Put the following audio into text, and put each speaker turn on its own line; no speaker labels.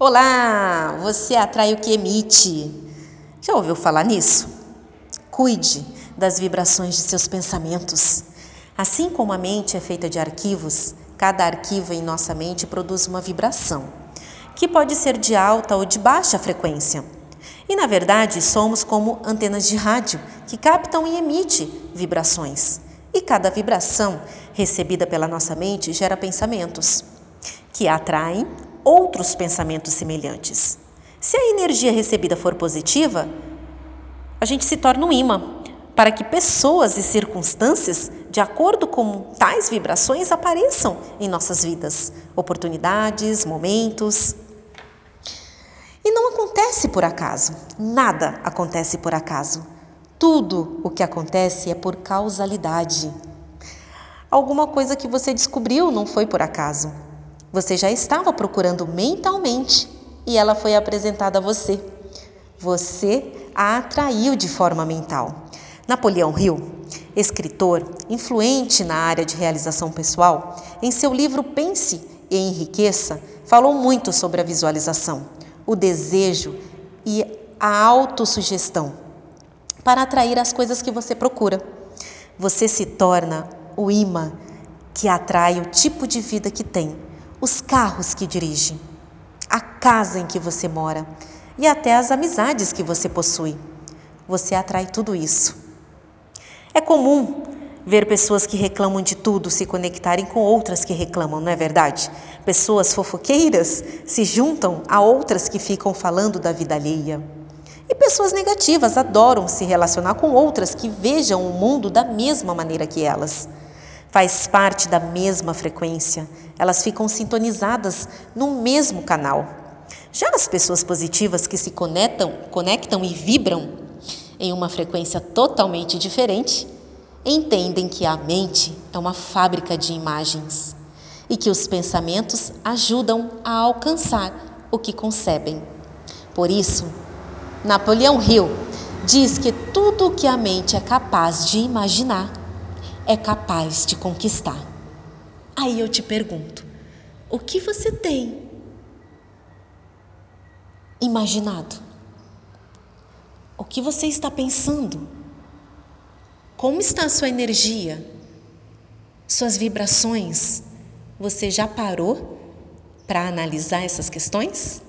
Olá, você atrai o que emite. Já ouviu falar nisso? Cuide das vibrações de seus pensamentos. Assim como a mente é feita de arquivos, cada arquivo em nossa mente produz uma vibração, que pode ser de alta ou de baixa frequência. E na verdade, somos como antenas de rádio que captam e emitem vibrações. E cada vibração recebida pela nossa mente gera pensamentos que atraem outros pensamentos semelhantes. Se a energia recebida for positiva, a gente se torna um imã para que pessoas e circunstâncias, de acordo com tais vibrações, apareçam em nossas vidas, oportunidades, momentos. E não acontece por acaso, nada acontece por acaso. Tudo o que acontece é por causalidade. Alguma coisa que você descobriu não foi por acaso. Você já estava procurando mentalmente e ela foi apresentada a você. Você a atraiu de forma mental. Napoleão Hill, escritor influente na área de realização pessoal, em seu livro Pense e Enriqueça, falou muito sobre a visualização, o desejo e a autossugestão para atrair as coisas que você procura. Você se torna o imã que atrai o tipo de vida que tem os carros que dirige, a casa em que você mora e até as amizades que você possui. Você atrai tudo isso. É comum ver pessoas que reclamam de tudo se conectarem com outras que reclamam, não é verdade? Pessoas fofoqueiras se juntam a outras que ficam falando da vida alheia. E pessoas negativas adoram se relacionar com outras que vejam o mundo da mesma maneira que elas faz parte da mesma frequência, elas ficam sintonizadas no mesmo canal. Já as pessoas positivas que se conectam, conectam e vibram em uma frequência totalmente diferente, entendem que a mente é uma fábrica de imagens e que os pensamentos ajudam a alcançar o que concebem. Por isso, Napoleão Hill diz que tudo o que a mente é capaz de imaginar é capaz de conquistar. Aí eu te pergunto: o que você tem imaginado? O que você está pensando? Como está a sua energia? Suas vibrações? Você já parou para analisar essas questões?